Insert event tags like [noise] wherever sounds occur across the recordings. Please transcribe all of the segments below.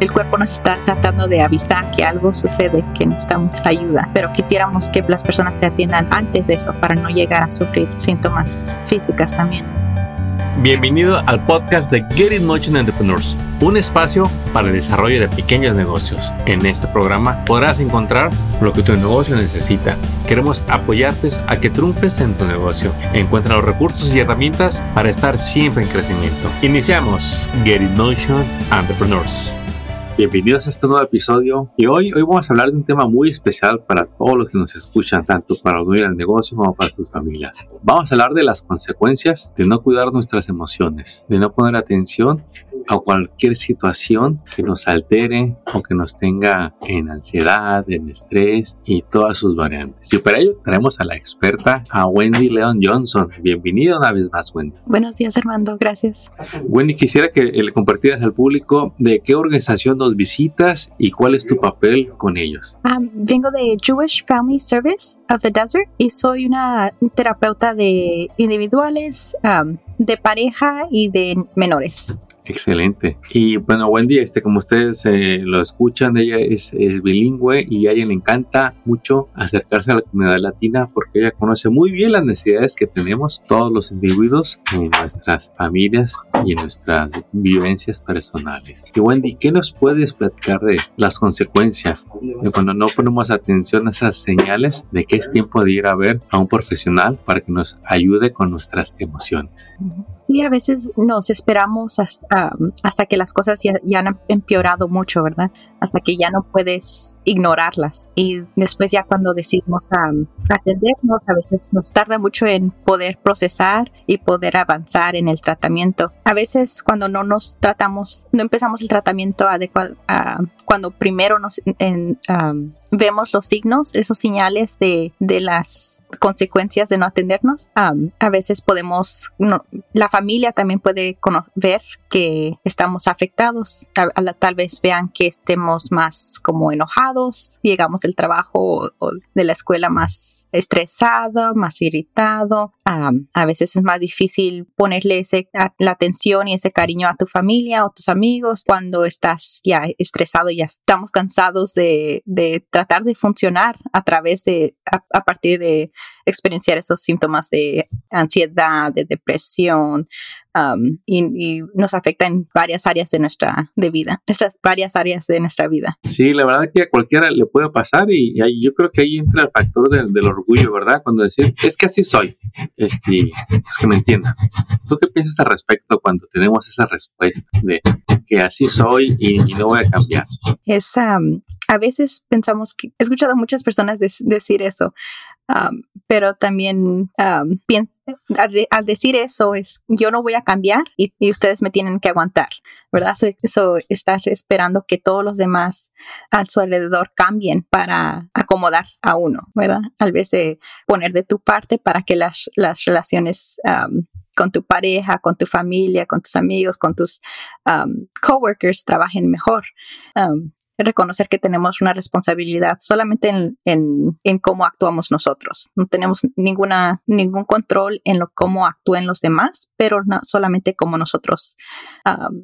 el cuerpo nos está tratando de avisar que algo sucede, que necesitamos ayuda, pero quisiéramos que las personas se atiendan antes de eso para no llegar a sufrir síntomas físicas también. Bienvenido al podcast de Get It Motion Entrepreneurs, un espacio para el desarrollo de pequeños negocios. En este programa podrás encontrar lo que tu negocio necesita. Queremos apoyarte a que triunfes en tu negocio. Encuentra los recursos y herramientas para estar siempre en crecimiento. Iniciamos Get It Motion Entrepreneurs. Bienvenidos a este nuevo episodio y hoy, hoy vamos a hablar de un tema muy especial para todos los que nos escuchan, tanto para los dueños del negocio como para sus familias. Vamos a hablar de las consecuencias de no cuidar nuestras emociones, de no poner atención a cualquier situación que nos altere o que nos tenga en ansiedad, en estrés y todas sus variantes. Y para ello tenemos a la experta, a Wendy Leon Johnson. Bienvenida una vez más, Wendy. Buenos días, Armando. Gracias. Wendy, quisiera que le compartieras al público de qué organización nos visitas y cuál es tu papel con ellos. Um, vengo de Jewish Family Service of the Desert y soy una terapeuta de individuales, um, de pareja y de menores. Excelente. Y bueno, Wendy, este, como ustedes eh, lo escuchan, ella es, bilingüe y a ella le encanta mucho acercarse a la comunidad latina porque ella conoce muy bien las necesidades que tenemos todos los individuos en nuestras familias y en nuestras vivencias personales. Y Wendy, ¿qué nos puedes platicar de las consecuencias de cuando no ponemos atención a esas señales de que es tiempo de ir a ver a un profesional para que nos ayude con nuestras emociones? Sí, a veces nos esperamos hasta, que las cosas ya, han empeorado mucho, ¿verdad? Hasta que ya no puedes ignorarlas. Y después ya cuando decidimos atendernos, a veces nos tarda mucho en poder procesar y poder avanzar en el tratamiento. A veces cuando no nos tratamos, no empezamos el tratamiento adecuado, cuando primero nos vemos los signos, esos señales de, de las consecuencias de no atendernos. a veces podemos, la familia también puede ver que estamos afectados. tal vez vean que estemos más como enojados, llegamos del trabajo o de la escuela más estresado, más irritado. a veces es más difícil ponerle la atención y ese cariño a tu familia o tus amigos cuando estás ya estresado, ya estamos cansados de, tratar de funcionar a través de, a, partir de experienciar esos síntomas de ansiedad, de depresión, Um, y, nos afecta en varias áreas de nuestra de vida, nuestras varias áreas de nuestra vida. Sí, la verdad que a cualquiera le puede pasar y, yo creo que ahí entra el factor del, orgullo, ¿verdad? Cuando decir, es que así soy, este, es que me entienda. ¿Tú qué piensas al respecto cuando tenemos esa respuesta de que así soy y, no voy a cambiar? Es, um, a veces pensamos que, he escuchado a muchas personas decir eso, pero también al, decir eso es yo no voy a cambiar y, ustedes me tienen que aguantar, ¿verdad? Eso, estar esperando que todos los demás a su alrededor cambien para acomodar a uno, ¿verdad? Al vez de poner de tu parte para que las, las relaciones con tu pareja, con tu familia, con tus amigos, con tus coworkers trabajen mejor reconocer que tenemos una responsabilidad solamente en, en, cómo actuamos nosotros. No tenemos ninguna, ningún control en lo cómo actúen los demás, pero solamente cómo nosotros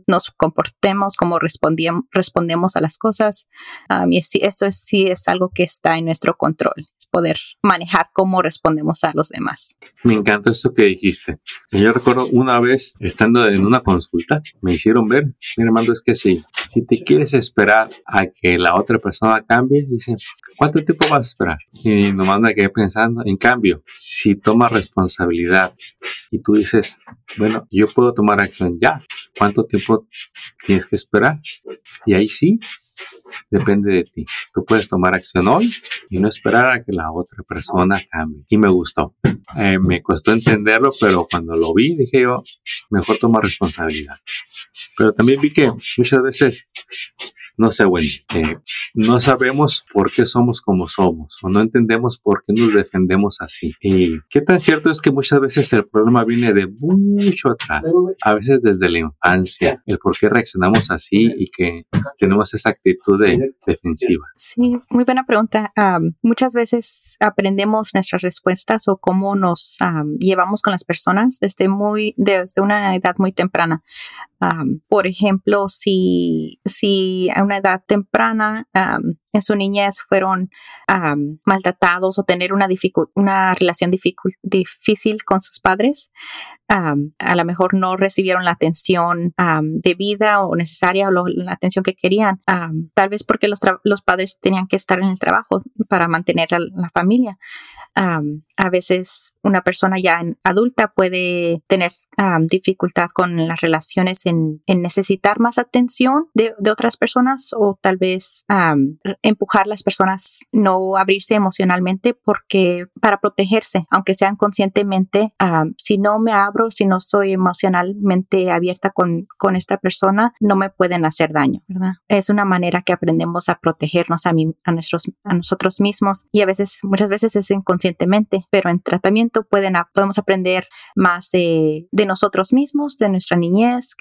nos comportemos, cómo respondemos a las cosas. Um, y eso es, sí es algo que está en nuestro control, poder manejar cómo respondemos a los demás. Me encanta eso que dijiste. Yo recuerdo una vez estando en una consulta, me hicieron ver, mi hermano, es que sí, si te quieres esperar a que la otra persona cambie, dice, ¿cuánto tiempo vas a esperar? Y nomás me quedé pensando, en cambio, si tomas responsabilidad y tú dices, bueno, yo puedo tomar acción ya, ¿cuánto tiempo tienes que esperar? Y ahí sí, depende de ti. Tú puedes tomar acción hoy y no esperar a que la otra persona cambie. Y me gustó. Eh, me costó entenderlo, pero cuando lo vi dije yo, mejor tomar responsabilidad. Pero también vi que muchas veces no sé, bueno, eh, no sabemos por qué somos como somos o no entendemos por qué nos defendemos así. Y qué tan cierto es que muchas veces el problema viene de mucho atrás, a veces desde la infancia, el por qué reaccionamos así y que tenemos esa actitud de defensiva. Sí, muy buena pregunta. muchas veces aprendemos nuestras respuestas o cómo nos llevamos con las personas desde muy desde una edad muy temprana por ejemplo, si, si a una edad temprana en su niñez fueron maltratados o tener una, una relación difícil con sus padres, a lo mejor no recibieron la atención debida o necesaria o la atención que querían, tal vez porque los, los, padres tenían que estar en el trabajo para mantener a la familia a veces una persona ya adulta puede tener dificultad con las relaciones en, necesitar más atención de, otras personas o tal vez empujar a las personas no abrirse emocionalmente porque para protegerse, aunque sean conscientemente, si no me abro, si no soy emocionalmente abierta con, con esta persona, no me pueden hacer daño, ¿verdad? Es una manera que aprendemos a protegernos a, a, nuestros, a nosotros mismos y a veces, muchas veces es pero en tratamiento pueden, podemos aprender más de, nosotros mismos, de nuestra niñez,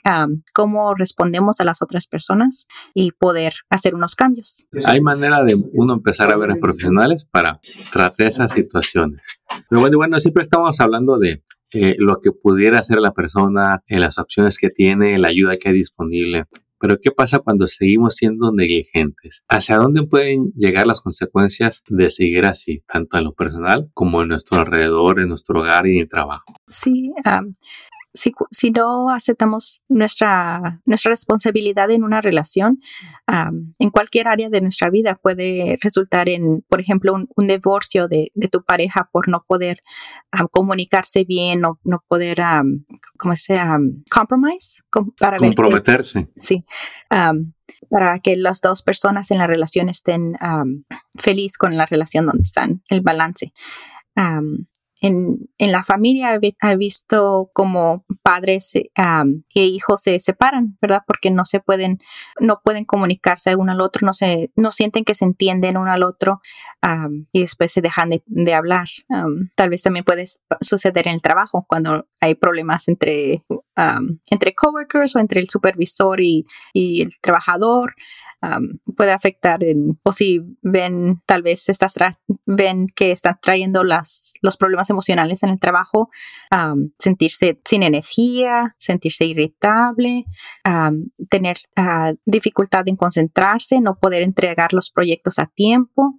cómo respondemos a las otras personas y poder hacer unos cambios. Hay manera de uno empezar a ver a profesionales para tratar esas situaciones. Pero bueno, bueno siempre estamos hablando de eh, lo que pudiera hacer la persona, en las opciones que tiene, la ayuda que hay disponible. Pero ¿qué pasa cuando seguimos siendo negligentes? ¿Hacia dónde pueden llegar las consecuencias de seguir así, tanto en lo personal como en nuestro alrededor, en nuestro hogar y en el trabajo? Sí, si, no aceptamos nuestra, nuestra responsabilidad en una relación, en cualquier área de nuestra vida puede resultar en, por ejemplo, un, divorcio de, tu pareja por no poder comunicarse bien o no poder, ¿cómo se compromise? para Comprometerse. sí. para que las dos personas en la relación estén felices con la relación donde están, el balance en, en la familia he, visto como padres e hijos se separan, ¿verdad? Porque no se pueden, no pueden comunicarse uno al otro, no se, no sienten que se entienden uno al otro y después se dejan de, hablar. tal vez también puede suceder en el trabajo cuando hay problemas entre, entre coworkers o entre el supervisor y, y el trabajador puede afectar en, o si ven, tal vez estás ven que están trayendo las, los problemas emocionales en el trabajo, sentirse sin energía, sentirse irritable, tener ah, dificultad en concentrarse, no poder entregar los proyectos a tiempo.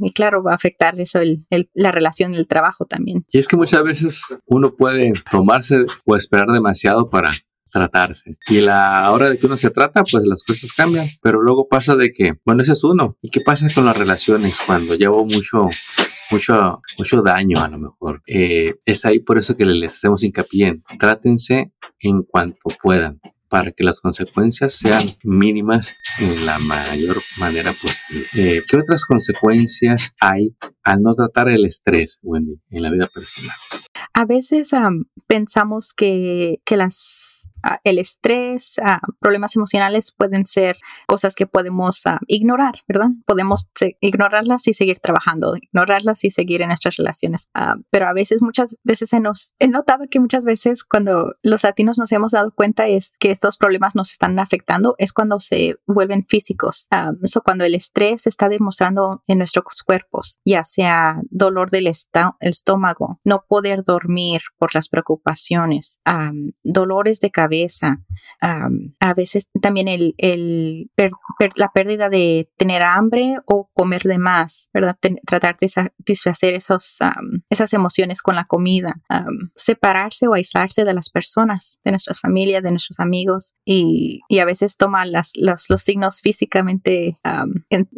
y claro, va a afectar eso el, la relación del trabajo también. Y es que muchas veces uno puede tomarse o esperar demasiado para tratarse. Y la hora de que uno se trata, pues las cosas cambian. Pero luego pasa de que, bueno, ese es uno. ¿Y qué pasa con las relaciones cuando llevo mucho mucho, mucho daño a lo mejor. Eh, es ahí por eso que les hacemos hincapié Trátense en cuanto puedan para que las consecuencias sean mínimas en la mayor manera posible. Eh, ¿Qué otras consecuencias hay al no tratar el estrés, Wendy, en la vida personal? A veces pensamos que, que las el estrés, ah, problemas emocionales pueden ser cosas que podemos ah, ignorar, ¿verdad? Podemos ignorarlas y seguir trabajando, ignorarlas y seguir en nuestras relaciones. pero a veces, muchas veces nos, he notado que muchas veces cuando los latinos nos hemos dado cuenta es que estos problemas nos están afectando, es cuando se vuelven físicos. eso cuando el estrés está demostrando en nuestros cuerpos, ya sea dolor del estómago, no poder dormir por las preocupaciones, dolores de cabeza, a veces también el, la pérdida de tener hambre o comer de más, ¿verdad? tratar de satisfacer esos, esas emociones con la comida, separarse o aislarse de las personas, de nuestras familias, de nuestros amigos y, a veces toma las, los, signos físicamente, en,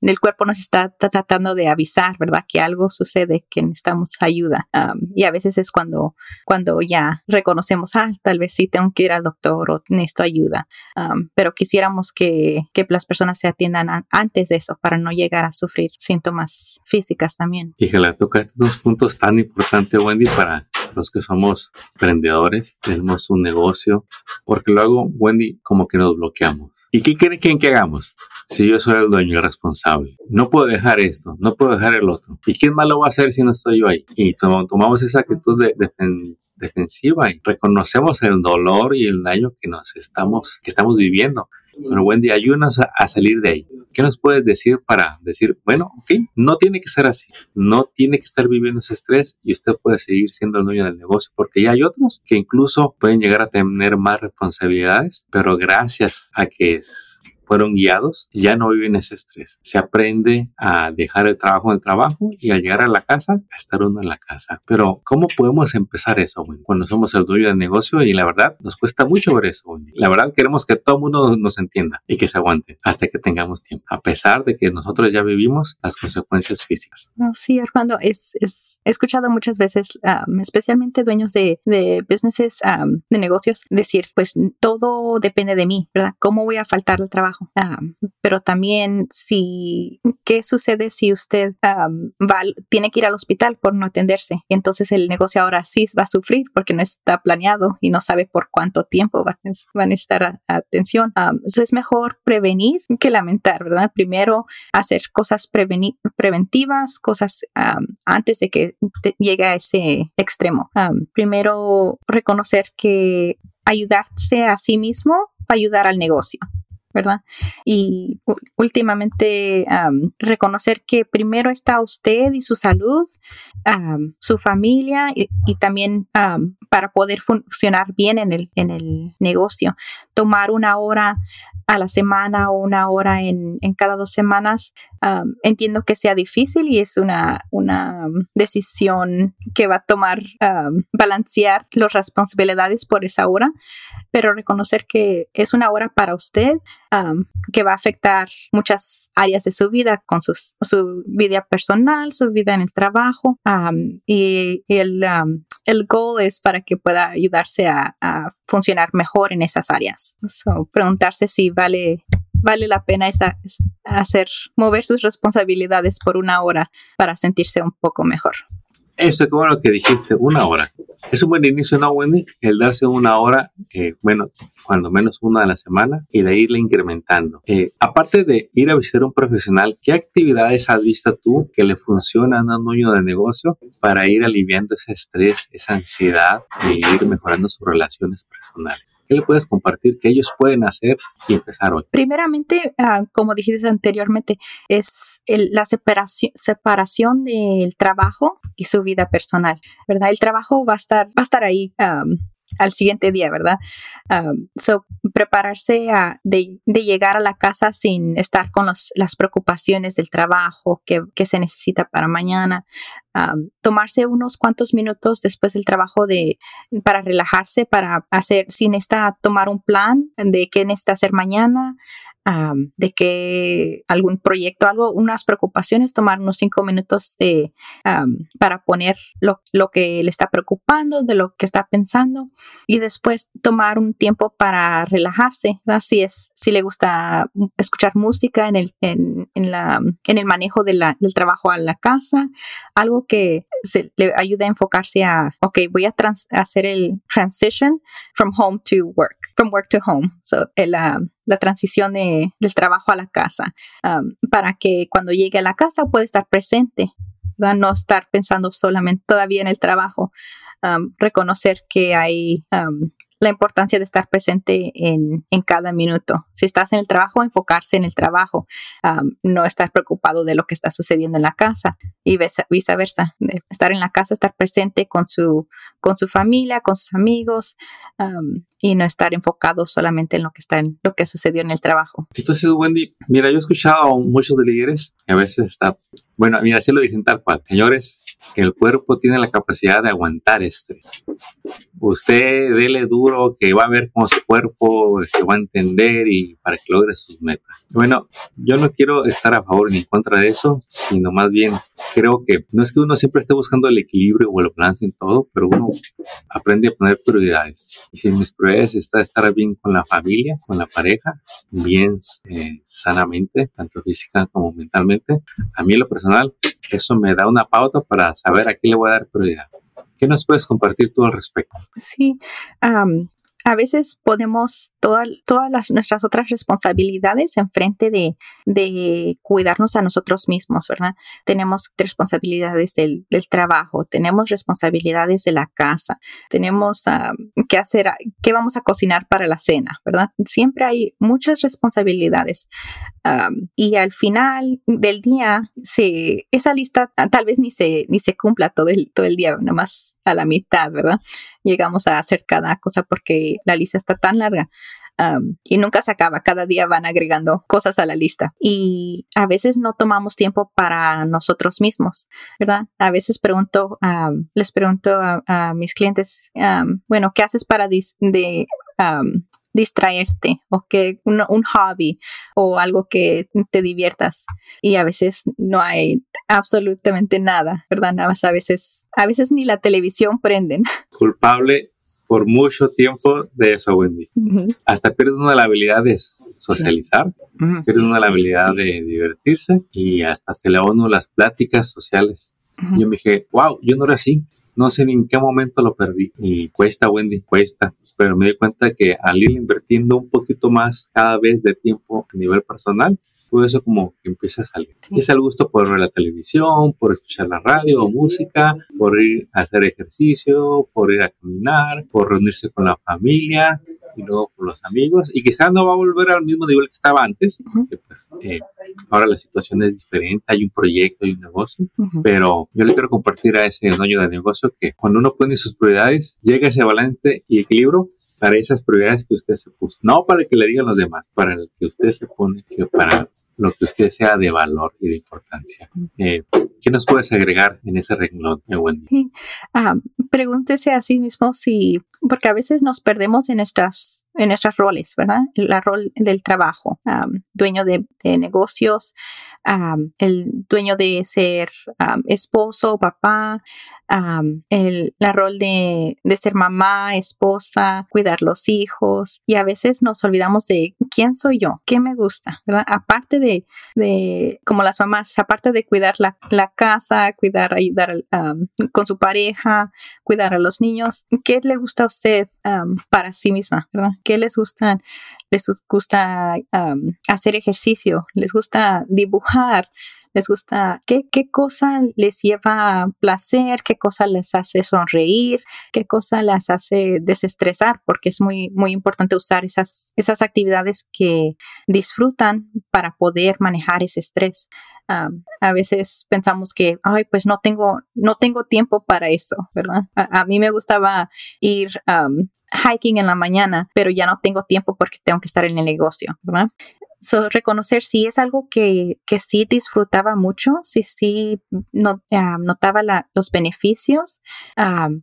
el cuerpo nos está tratando de avisar, ¿verdad? Que algo sucede, que necesitamos ayuda y a veces es cuando, cuando ya reconocemos, ah, tal vez sí tengo que ir al doctor o necesito ayuda. pero quisiéramos que, que, las personas se atiendan antes de eso para no llegar a sufrir síntomas físicas también. Híjole, toca estos dos puntos tan importantes, Wendy, para los que somos emprendedores, tenemos un negocio, porque luego, Wendy, como que nos bloqueamos. ¿Y qué quieren que hagamos? Si yo soy el dueño, el responsable. No puedo dejar esto, no puedo dejar el otro. ¿Y quién más lo va a hacer si no estoy yo ahí? Y tomamos esa actitud de, defensiva y reconocemos el dolor y el daño que nos estamos, que estamos viviendo. Pero Wendy, ayúdanos a, salir de ahí. ¿Qué nos puedes decir para decir, bueno, ok, no tiene que ser así, no tiene que estar viviendo ese estrés y usted puede seguir siendo el dueño del negocio porque ya hay otros que incluso pueden llegar a tener más responsabilidades, pero gracias a que es fueron guiados, ya no viven ese estrés. Se aprende a dejar el trabajo en el trabajo y al llegar a la casa, a estar uno en la casa. Pero, ¿cómo podemos empezar eso cuando somos el dueño del negocio? Y la verdad, nos cuesta mucho ver eso. La verdad, queremos que todo el mundo nos entienda y que se aguante hasta que tengamos tiempo, a pesar de que nosotros ya vivimos las consecuencias físicas. sí, Armando, es, he escuchado muchas veces, um, especialmente dueños de, de businesses, um, de negocios, decir, pues todo depende de mí, ¿verdad? ¿Cómo voy a faltar el trabajo? Pero también si, ¿qué sucede si usted va, tiene que ir al hospital por no atenderse? Entonces el negocio ahora sí va a sufrir porque no está planeado y no sabe por cuánto tiempo va, a necesitar atención. eso es mejor prevenir que lamentar, ¿verdad? Primero hacer cosas preventivas, cosas antes de que llegue a ese extremo. primero reconocer que ayudarse a sí mismo va a ayudar al negocio. ¿Verdad? Y últimamente reconocer que primero está usted y su salud, su familia y, también para poder funcionar bien en el, en el negocio. Tomar una hora a la semana o una hora en, en cada dos semanas. entiendo que sea difícil y es una, una decisión que va a tomar balancear las responsabilidades por esa hora, pero reconocer que es una hora para usted que va a afectar muchas áreas de su vida, con su vida personal, su vida en el trabajo y, el, el goal es para que pueda ayudarse a, funcionar mejor en esas áreas. preguntarse si vale vale la pena esa, hacer mover sus responsabilidades por una hora para sentirse un poco mejor. Eso, como lo que dijiste, una hora. Es un buen inicio, ¿no, Wendy? El darse una hora, eh, bueno, cuando menos una a la semana, y de irle incrementando. Eh, aparte de ir a visitar a un profesional, ¿qué actividades has visto tú que le funcionan a un dueño de negocio para ir aliviando ese estrés, esa ansiedad e ir mejorando sus relaciones personales? ¿Qué le puedes compartir que ellos pueden hacer y empezar hoy? Primeramente, ah, como dijiste anteriormente, es la separación del trabajo y su vida personal, ¿verdad? El trabajo va a estar, va a estar ahí al siguiente día, ¿verdad? so, prepararse a, de, llegar a la casa sin estar con las preocupaciones del trabajo que, se necesita para mañana. Tomarse unos cuantos minutos después del trabajo de, para relajarse, para hacer, sin necesita tomar un plan de qué necesita hacer mañana, de que algún proyecto, algo, unas preocupaciones, tomar unos cinco minutos de, para poner lo, lo, que le está preocupando, de lo que está pensando y después tomar un tiempo para relajarse. Si, es, si le gusta escuchar música en el, en, en la, en el manejo del trabajo a la casa, algo que se, le ayude a enfocarse a, ok, voy a hacer el transition from home to work, from work to home. So, la, la transición de del trabajo a la casa, um, para que cuando llegue a la casa pueda estar presente, no estar pensando solamente todavía en el trabajo, um, reconocer que hay um, la importancia de estar presente en, cada minuto. Si estás en el trabajo, enfocarse en el trabajo, no estar preocupado de lo que está sucediendo en la casa y viceversa. estar en la casa, estar presente con su, con su familia, con sus amigos y no estar enfocado solamente en lo que está en lo que sucedió en el trabajo. Entonces, Wendy, mira, yo he escuchado a muchos de líderes que a veces está, bueno, mira, así lo dicen tal cual, señores, el cuerpo tiene la capacidad de aguantar estrés. Usted dele duro que va a ver cómo su cuerpo se va a entender y para que logre sus metas. Bueno, yo no quiero estar a favor ni en contra de eso, sino más bien creo que no es que uno siempre esté buscando el equilibrio o el balance en todo, pero uno aprende a poner prioridades. Y si mis prioridades está estar bien con la familia, con la pareja, bien eh, sanamente, tanto física como mentalmente, a mí lo personal, eso me da una pauta para saber a qué le voy a dar prioridad. ¿Qué nos puedes compartir tú al respecto? Sí, a veces podemos todas las, nuestras otras responsabilidades enfrente de, de cuidarnos a nosotros mismos, ¿verdad? Tenemos responsabilidades del, del trabajo, tenemos responsabilidades de la casa, tenemos que hacer, qué vamos a cocinar para la cena, ¿verdad? Siempre hay muchas responsabilidades. y al final del día, se, esa lista tal vez ni se, ni se cumpla todo el, todo el día, nada más a la mitad, ¿verdad? Llegamos a hacer cada cosa porque la lista está tan larga. Y nunca se acaba, cada día van agregando cosas a la lista y a veces no tomamos tiempo para nosotros mismos, ¿verdad? A veces les pregunto a, mis clientes, bueno, ¿qué haces para distraerte o que un, hobby o algo que te diviertas y a veces no hay absolutamente nada, ¿verdad? A veces, a veces ni la televisión prenden. Culpable por mucho tiempo de eso, Wendy. Hasta pierde una la habilidad de socializar, pierde una la habilidad de divertirse y hasta se le uno las pláticas sociales. Yo me dije, wow, yo no era así. No sé ni en qué momento lo perdí. Y cuesta, Wendy, cuesta. Pero me di cuenta que al ir invirtiendo un poquito más cada vez de tiempo a nivel personal, todo eso como que empieza a salir. Es el gusto por ver la televisión, por escuchar la radio o música, por ir a hacer ejercicio, por ir a caminar, por reunirse con la familia y luego con los amigos y quizás no va a volver al mismo nivel que estaba antes, pues eh, ahora la situación es diferente, hay un proyecto, hay un negocio, pero yo le quiero compartir a ese dueño de negocio que cuando uno pone sus prioridades, llega ese balance y equilibrio para esas prioridades que usted se puso, no para que le digan los demás, para el que usted se pone, que para lo que usted sea de valor y de importancia. Eh, ¿Qué nos puedes agregar en ese renglón, eh, Wendy? Ah, pregúntese a sí mismo si, porque a veces nos perdemos en nuestras en nuestros roles, ¿verdad? El rol del trabajo, dueño de, negocios, el dueño de ser esposo, papá, el la rol de, de, ser mamá, esposa, cuidar los hijos y a veces nos olvidamos de quién soy yo, qué me gusta, ¿verdad? Aparte de, de como las mamás, aparte de cuidar la, la casa, cuidar, ayudar con su pareja, cuidar a los niños, ¿qué le gusta a usted para sí misma, ¿verdad? ¿Qué les gusta? Les gusta hacer ejercicio, les gusta dibujar, les gusta, qué, cosa les lleva placer, qué cosa les hace sonreír, qué cosa les hace desestresar, porque es muy, muy importante usar esas, esas actividades que disfrutan para poder manejar ese estrés. A veces pensamos que, ay, pues no tengo, no tengo tiempo para eso, ¿verdad? A, mí me gustaba ir hiking en la mañana, pero ya no tengo tiempo porque tengo que estar en el negocio, ¿verdad? Reconocer si es algo que, que sí disfrutaba mucho, si sí no, notaba los beneficios,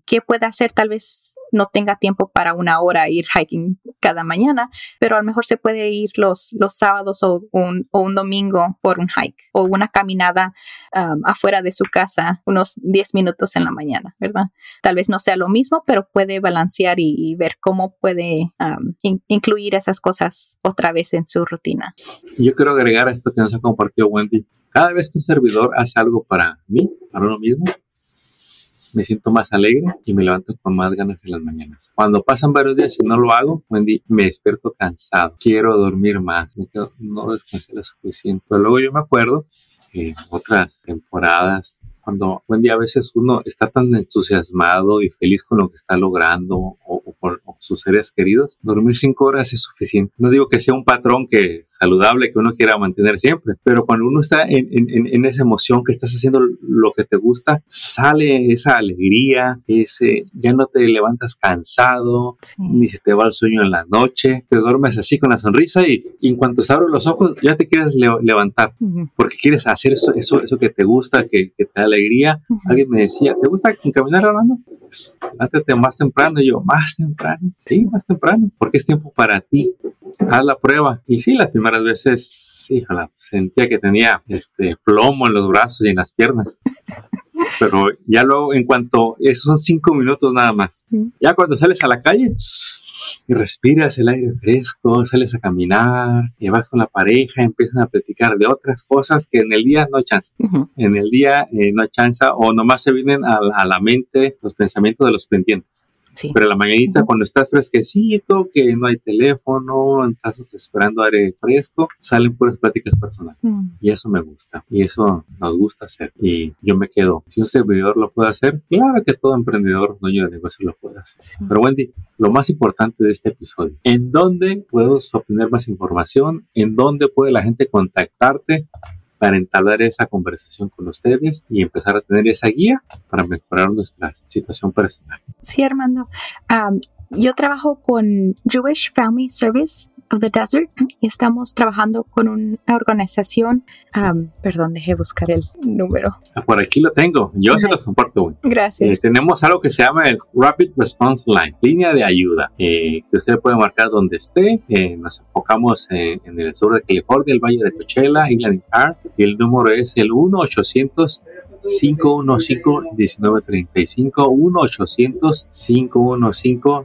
que puede hacer tal vez no tenga tiempo para una hora ir hiking cada mañana, pero a lo mejor se puede ir los, los sábados o un, o un domingo por un hike o una caminada afuera de su casa unos 10 minutos en la mañana, ¿verdad? Tal vez no sea lo mismo, pero puede balancear y, ver cómo puede incluir esas cosas otra vez en su rutina. Yo quiero agregar esto que nos ha compartido Wendy. Cada vez que un servidor hace algo para mí, para uno mismo, me siento más alegre y me levanto con más ganas en las mañanas. Cuando pasan varios días y no lo hago, Wendy, me despierto cansado, quiero dormir más, me no descansé lo suficiente. Luego yo me acuerdo que otras temporadas cuando Wendy a veces uno está tan entusiasmado y feliz con lo que está logrando o, con sus seres queridos, dormir cinco horas es suficiente. No digo que sea un patrón que saludable que uno quiera mantener siempre, pero cuando uno está en, en, esa emoción que estás haciendo lo que te gusta, sale esa alegría, ese, ya no te levantas cansado, ni se te va el sueño en la noche, te duermes así con la sonrisa y, en cuanto se abren los ojos ya te quieres levantar porque quieres hacer eso, eso, eso que te gusta, que, que te da alegría. Alguien me decía, ¿te gusta caminar, hablando? Pues, de más temprano. Y yo, más temprano. Sí, más temprano. Porque es tiempo para ti. Haz la prueba. Y sí, las primeras veces, híjala, sentía que tenía este plomo en los brazos y en las piernas. [laughs] Pero ya luego, en cuanto, esos son cinco minutos nada más. Ya cuando sales a la calle, y respiras el aire fresco, sales a caminar, y vas con la pareja, empiezan a platicar de otras cosas que en el día no hay chance. En el día eh, no hay chance o nomás se vienen a, la mente los pensamientos de los pendientes. Sí. Pero la mañanita, cuando estás fresquecito, que no hay teléfono, estás esperando aire fresco, salen puras pláticas personales. Mm, Y eso me gusta. Y eso nos gusta hacer. Y yo me quedo. Si un servidor lo puede hacer, claro que todo emprendedor, dueño de negocio lo puede hacer. sí. Pero Wendy, lo más importante de este episodio, ¿en dónde puedo obtener más información? ¿En dónde puede la gente contactarte para entablar esa conversación con ustedes y empezar a tener esa guía para mejorar nuestra situación personal? Sí, Armando. Am, yo trabajo con Jewish Family Service of the Desert y estamos trabajando con una organización. perdón, dejé buscar el número. Ah, Por aquí lo tengo. Yo se los comparto. Wendy. Eh, Gracias. tenemos algo que se llama el Rapid Response Line, línea de ayuda, eh, que usted puede marcar donde esté. Eh, nos enfocamos en, en el sur de California, el Valle de Coachella, Inland Park, y el número es el 1-800. 515-1935,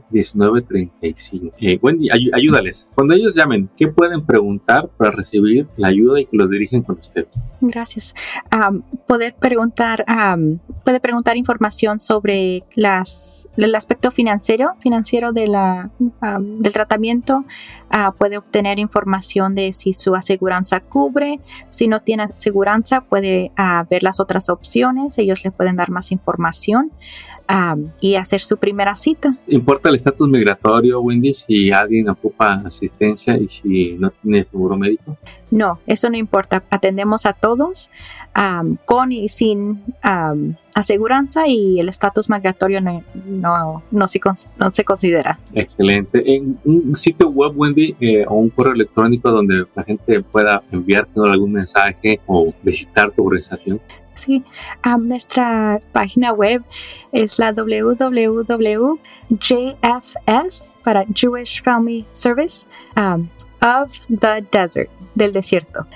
1-800-515-1935. Eh, Wendy, ay- ayúdales. Cuando ellos llamen, ¿qué pueden preguntar para recibir la ayuda y que los dirigen con ustedes? Gracias. Am, poder preguntar, am, puede preguntar información sobre las, el aspecto financiero, financiero de la, am, del tratamiento. Ah, puede obtener información de si su aseguranza cubre. Si no tiene aseguranza, puede ah, ver las otras opciones. Ellos le pueden dar más información am, y hacer su primera cita. ¿Importa el estatus migratorio, Wendy, si alguien ocupa asistencia y si no tiene seguro médico? No, eso no importa. Atendemos a todos am, con y sin am, aseguranza y el estatus migratorio no, no, no, se, no se considera. Excelente. En un sitio web, Wendy, eh, o un correo electrónico donde la gente pueda enviarte algún mensaje o visitar tu organización. Sí, nuestra página web es la www.jfs para Jewish Family Service am, of the Desert, del desierto,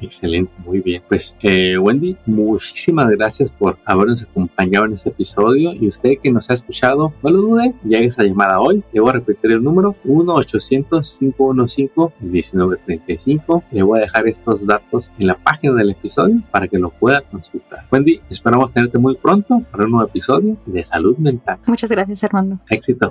Excelente, muy bien. Pues, eh, Wendy, muchísimas gracias por habernos acompañado en este episodio. Y usted que nos ha escuchado, no lo dude, ya esa llamada hoy. Le voy a repetir el número: 1-800-515-1935. Le voy a dejar estos datos en la página del episodio para que lo pueda consultar. Wendy, esperamos tenerte muy pronto para un nuevo episodio de Salud Mental. Muchas gracias, Armando. Éxito.